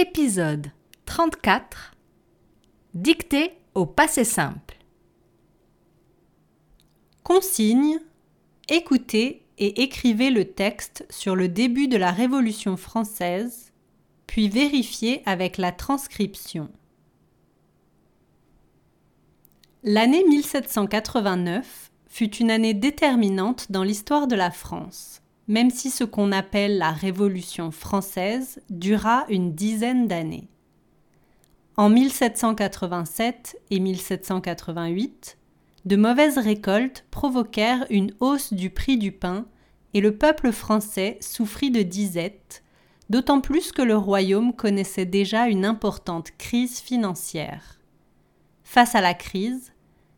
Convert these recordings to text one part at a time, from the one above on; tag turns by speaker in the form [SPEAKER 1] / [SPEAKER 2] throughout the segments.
[SPEAKER 1] Épisode 34 Dictée au passé simple. Consigne Écoutez et écrivez le texte sur le début de la Révolution française, puis vérifiez avec la transcription. L'année 1789 fut une année déterminante dans l'histoire de la France même si ce qu'on appelle la Révolution française dura une dizaine d'années. En 1787 et 1788, de mauvaises récoltes provoquèrent une hausse du prix du pain et le peuple français souffrit de disette, d'autant plus que le royaume connaissait déjà une importante crise financière. Face à la crise,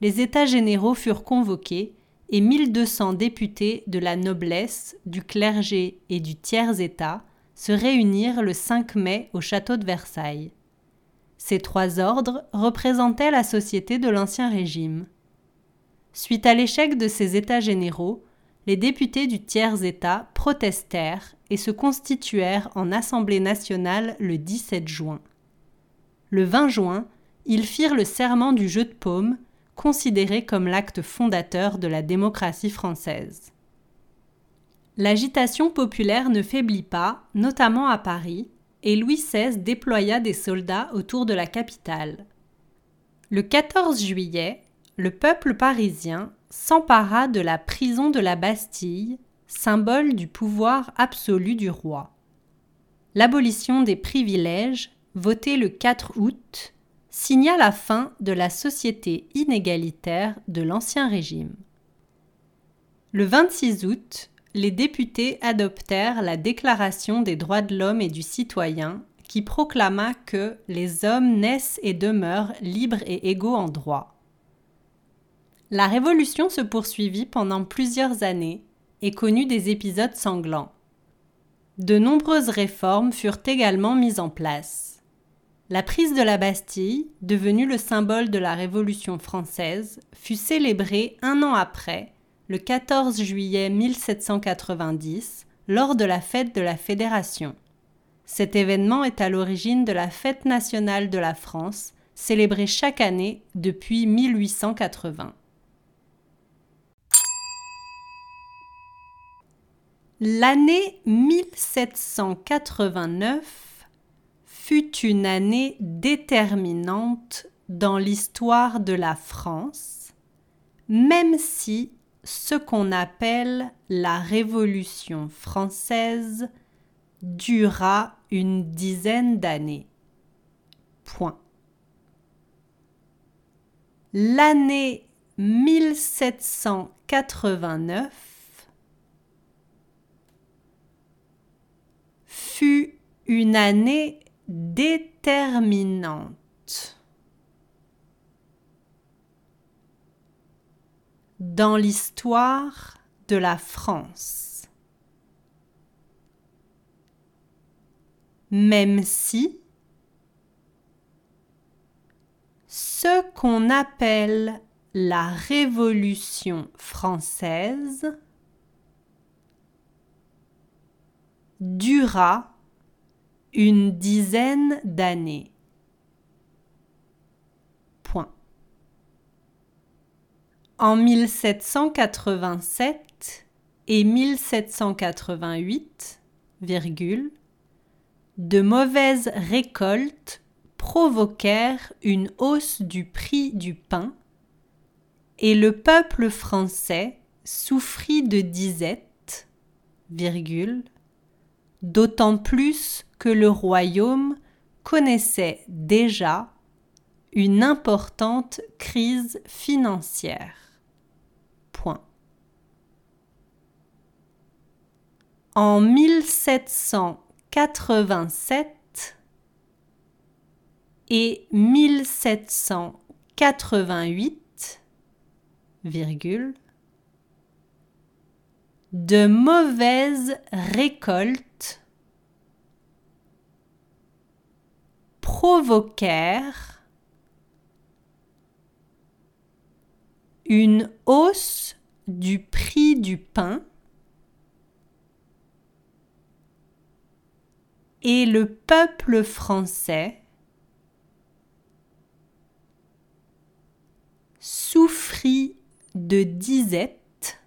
[SPEAKER 1] les États généraux furent convoqués et 1200 députés de la noblesse, du clergé et du tiers-État se réunirent le 5 mai au château de Versailles. Ces trois ordres représentaient la société de l'Ancien Régime. Suite à l'échec de ces États généraux, les députés du tiers-État protestèrent et se constituèrent en Assemblée nationale le 17 juin. Le 20 juin, ils firent le serment du jeu de paume considéré comme l'acte fondateur de la démocratie française. L'agitation populaire ne faiblit pas, notamment à Paris, et Louis XVI déploya des soldats autour de la capitale. Le 14 juillet, le peuple parisien s'empara de la prison de la Bastille, symbole du pouvoir absolu du roi. L'abolition des privilèges, votée le 4 août, signa la fin de la société inégalitaire de l'Ancien Régime. Le 26 août, les députés adoptèrent la Déclaration des droits de l'homme et du citoyen qui proclama que les hommes naissent et demeurent libres et égaux en droit. La Révolution se poursuivit pendant plusieurs années et connut des épisodes sanglants. De nombreuses réformes furent également mises en place. La prise de la Bastille, devenue le symbole de la Révolution française, fut célébrée un an après, le 14 juillet 1790, lors de la fête de la Fédération. Cet événement est à l'origine de la fête nationale de la France, célébrée chaque année depuis 1880. L'année 1789 fut une année déterminante dans l'histoire de la France, même si ce qu'on appelle la Révolution française dura une dizaine d'années. L'année 1789 fut une année déterminante dans l'histoire de la France. Même si ce qu'on appelle la Révolution française dura une dizaine d'années. En 1787 et 1788, virgule, de mauvaises récoltes provoquèrent une hausse du prix du pain et le peuple français souffrit de disette, d'autant plus que le royaume connaissait déjà une importante crise financière. Point. En 1787 et 1788, virgule, de mauvaises récoltes provoquèrent une hausse du prix du pain et le peuple français souffrit de disette,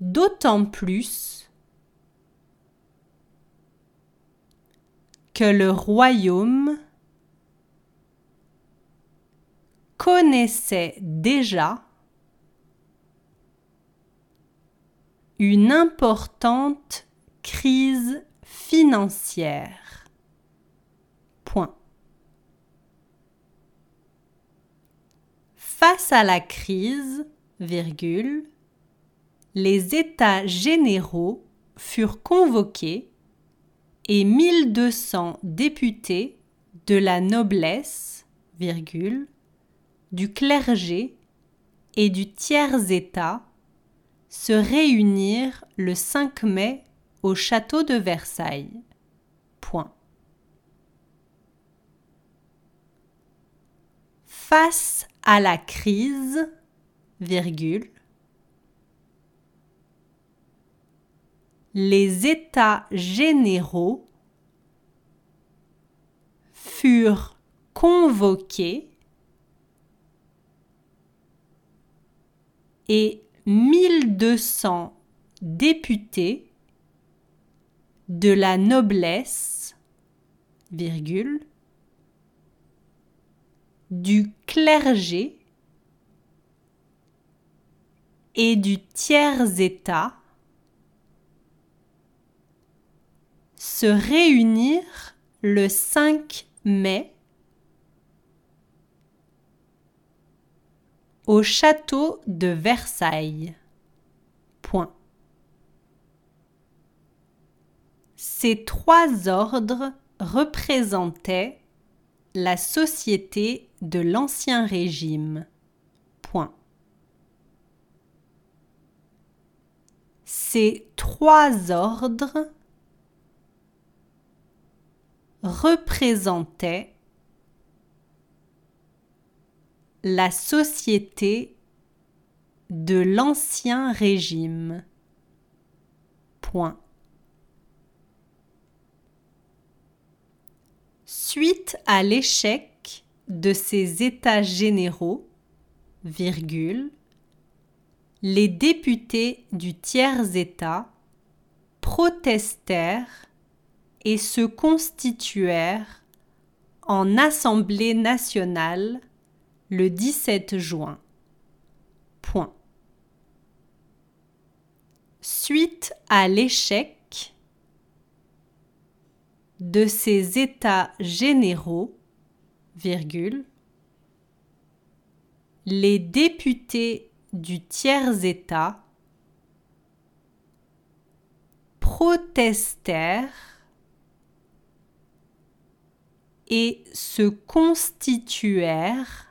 [SPEAKER 1] d'autant plus que le royaume connaissait déjà une importante crise financière. Face à la crise, les États généraux furent convoqués et 1200 députés de la noblesse, virgule, du clergé et du tiers-État se réunirent le 5 mai au château de Versailles. Face à la crise, virgule, les États généraux furent convoqués et 1200 députés de la noblesse, du clergé et du tiers-État se réunirent le 5 mai au château de Versailles. Ces trois ordres représentaient la société de l'Ancien Régime. Ces trois ordres représentaient la société de l'Ancien Régime. Suite à l'échec de ces États généraux, les députés du tiers-État protestèrent et se constituèrent en Assemblée nationale le 17 juin. Suite à l'échec de ces États généraux, les députés du tiers-État protestèrent et se constituèrent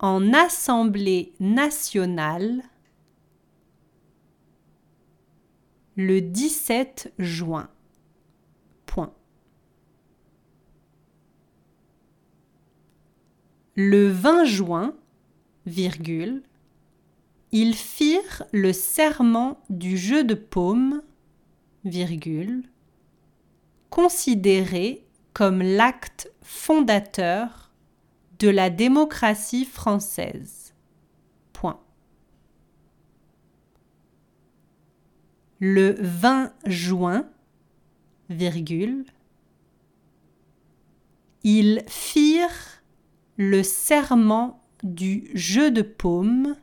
[SPEAKER 1] en Assemblée nationale le 17 juin. Point. Le 20 juin, virgule, ils firent le serment du jeu de paume, virgule, considéré comme l'acte fondateur de la démocratie française. Point. Le 20 juin, virgule, ils firent le serment du jeu de paume,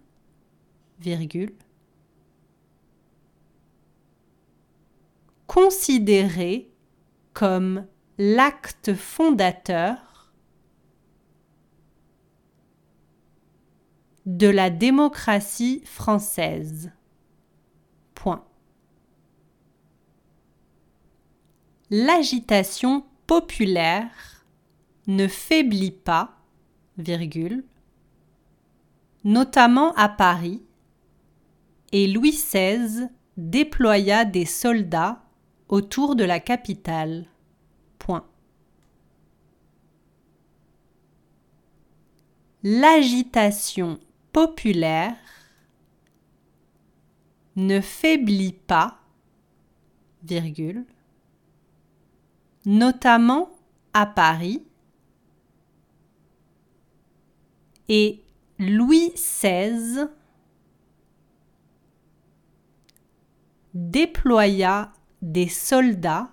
[SPEAKER 1] virgule, considéré comme l'acte fondateur de la démocratie française. L'agitation populaire ne faiblit pas, virgule, notamment à Paris, et Louis XVI déploya des soldats autour de la capitale. L'agitation populaire ne faiblit pas, notamment à Paris, et Louis XVI déploya des soldats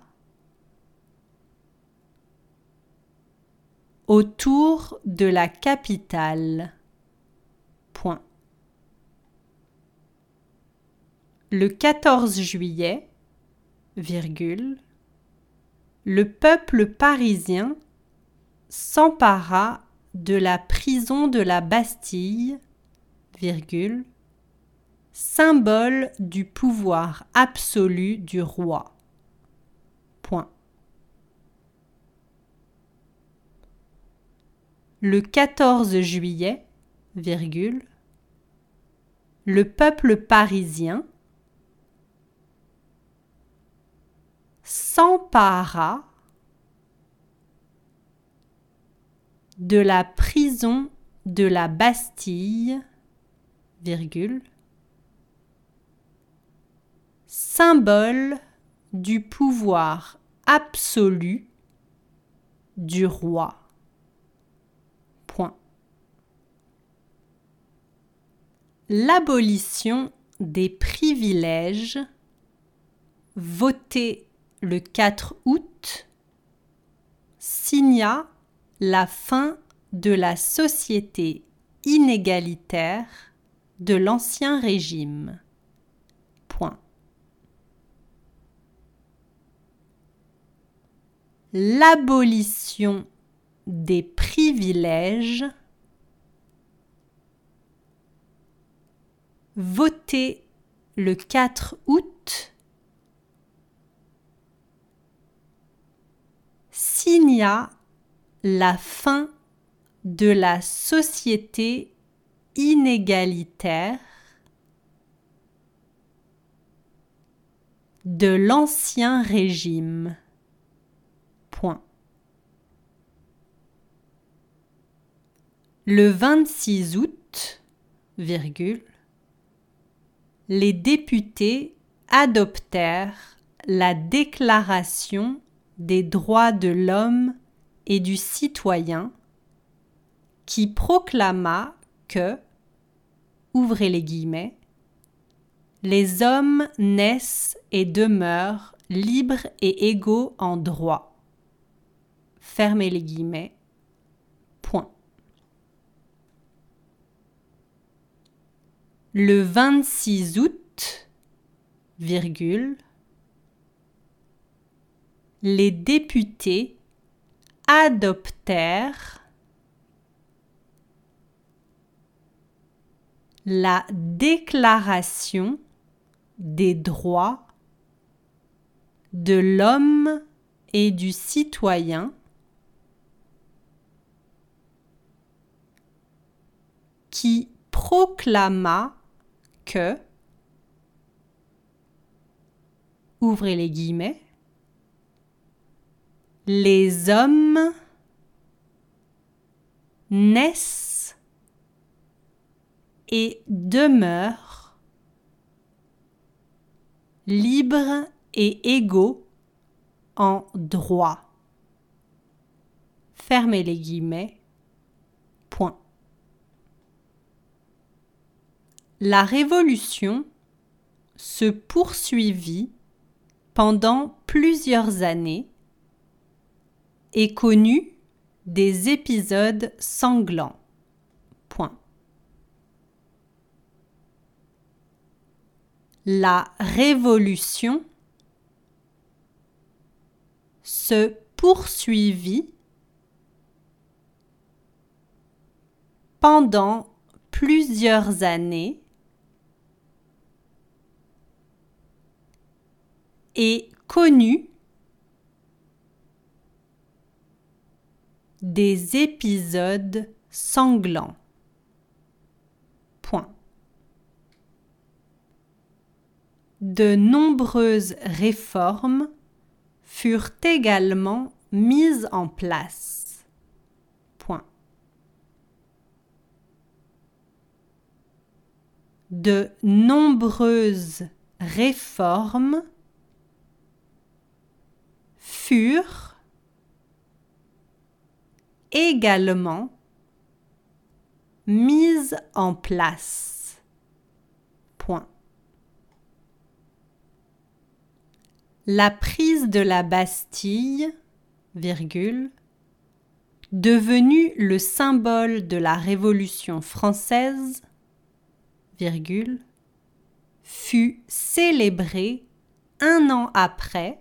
[SPEAKER 1] autour de la capitale. Le 14 juillet, le peuple parisien s'empara de la prison de la Bastille, symbole du pouvoir absolu du roi. Le 14 juillet, le peuple parisien s'empara de la prison de la Bastille, symbole du pouvoir absolu du roi. L'abolition des privilèges votée le 4 août signa la fin de la société inégalitaire de l'Ancien Régime. Point. L'abolition des privilèges votée le 4 août signa la fin de la société inégalitaire de l'Ancien Régime. Point. Le 26 août, les députés adoptèrent la Déclaration des droits de l'homme et du citoyen qui proclama que, ouvrez les guillemets, les hommes naissent et demeurent libres et égaux en droit. Fermez les guillemets. Point. Le 26 août, les députés adoptèrent la déclaration des droits de l'homme et du citoyen qui proclama ouvrez les guillemets, les hommes naissent et demeurent libres et égaux en droit. Fermez les guillemets. Point. La révolution se poursuivit pendant plusieurs années est connu des épisodes sanglants. La révolution se poursuivit pendant plusieurs années et connut des épisodes sanglants. De nombreuses réformes furent également mises en place. De nombreuses réformes furent également mises en place. La prise de la Bastille, virgule, devenue le symbole de la Révolution française, fut célébrée un an après,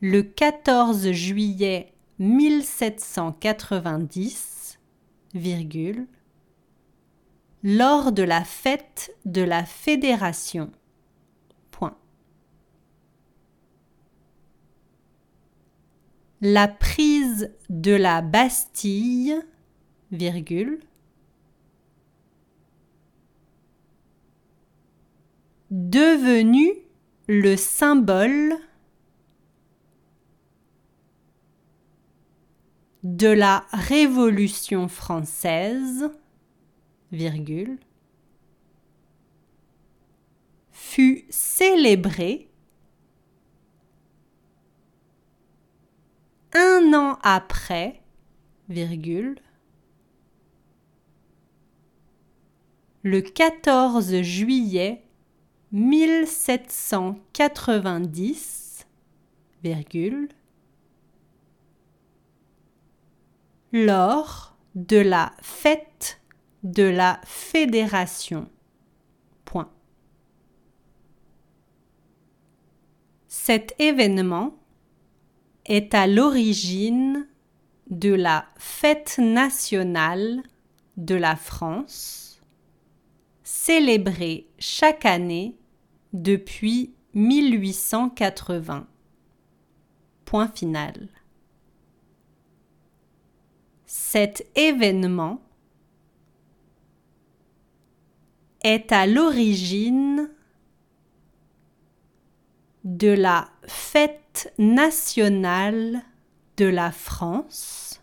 [SPEAKER 1] le 14 juillet 1790, virgule, lors de la fête de la Fédération. Point. La prise de la Bastille, virgule, devenu le symbole de la Révolution française, fut célébré un an après, le 14 juillet 1790, virgule, lors de la fête de la Fédération. Cet événement est à l'origine de la fête nationale de la France, célébrée chaque année depuis 1880. Point final. Cet événement est à l'origine de la fête nationale de la France,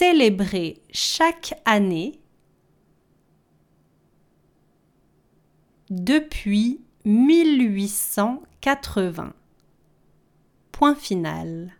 [SPEAKER 1] célébrée chaque année depuis 1880. Point final.